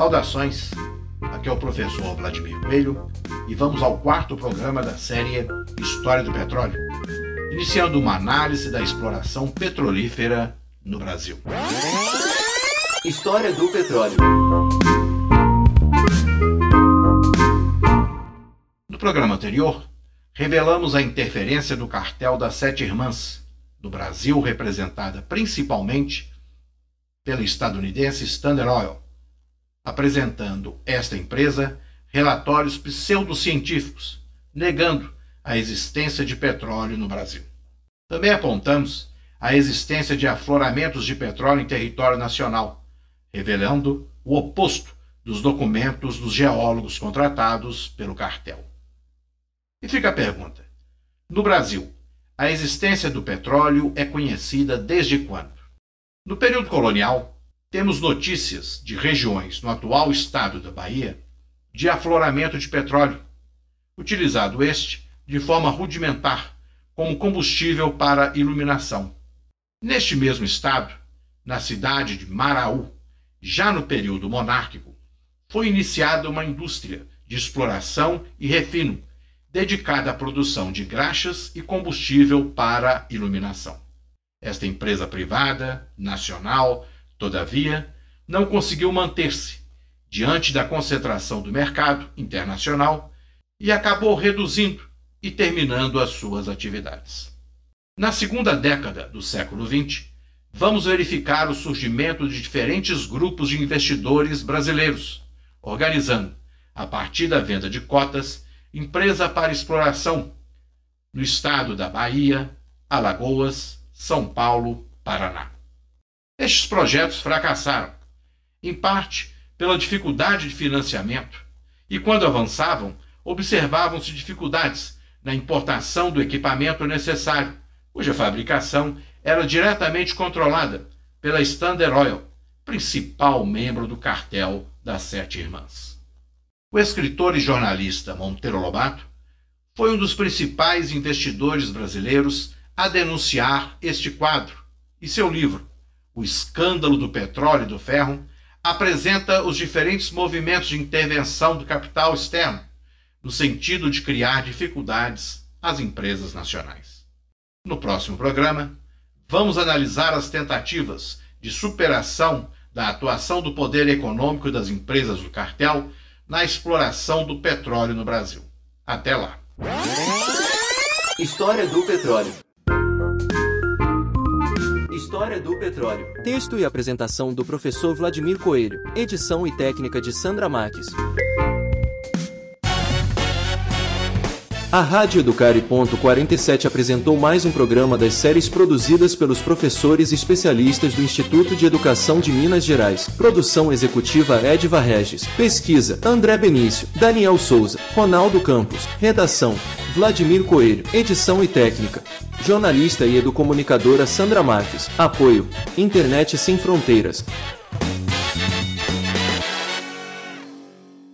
Saudações, aqui é o professor Vladimir Coelho e vamos ao quarto programa da série História do Petróleo, iniciando uma análise da exploração petrolífera no Brasil. História do petróleo. No programa anterior, revelamos a interferência do cartel das Sete Irmãs, do Brasil representada principalmente pela estadunidense Standard Oil apresentando esta empresa relatórios pseudocientíficos negando a existência de petróleo no Brasil. Também apontamos a existência de afloramentos de petróleo em território nacional, revelando o oposto dos documentos dos geólogos contratados pelo cartel. E fica a pergunta: no Brasil, a existência do petróleo é conhecida desde quando? No período colonial, temos notícias de regiões no atual estado da Bahia de afloramento de petróleo, utilizado este de forma rudimentar como combustível para iluminação. Neste mesmo estado, na cidade de Maraú, já no período monárquico, foi iniciada uma indústria de exploração e refino dedicada à produção de graxas e combustível para iluminação. Esta empresa privada, nacional, Todavia, não conseguiu manter-se diante da concentração do mercado internacional e acabou reduzindo e terminando as suas atividades. Na segunda década do século XX, vamos verificar o surgimento de diferentes grupos de investidores brasileiros, organizando, a partir da venda de cotas, empresa para exploração no estado da Bahia, Alagoas, São Paulo, Paraná. Estes projetos fracassaram, em parte pela dificuldade de financiamento, e quando avançavam, observavam-se dificuldades na importação do equipamento necessário, cuja fabricação era diretamente controlada pela Standard Oil, principal membro do cartel das Sete Irmãs. O escritor e jornalista Monteiro Lobato foi um dos principais investidores brasileiros a denunciar este quadro e seu livro, o escândalo do petróleo e do ferro, apresenta os diferentes movimentos de intervenção do capital externo, no sentido de criar dificuldades às empresas nacionais. No próximo programa, vamos analisar as tentativas de superação da atuação do poder econômico das empresas do cartel na exploração do petróleo no Brasil. Até lá. História do petróleo. História do Petróleo. Texto e apresentação do professor Vladimir Coelho. Edição e técnica de Sandra Marques. A Rádio Educare. 47 apresentou mais um programa das séries produzidas pelos professores especialistas do Instituto de Educação de Minas Gerais. Produção executiva Edva Regis. Pesquisa André Benício, Daniel Souza, Ronaldo Campos. Redação Vladimir Coelho. Edição e técnica. Jornalista e educomunicadora Sandra Marques. Apoio Internet Sem Fronteiras.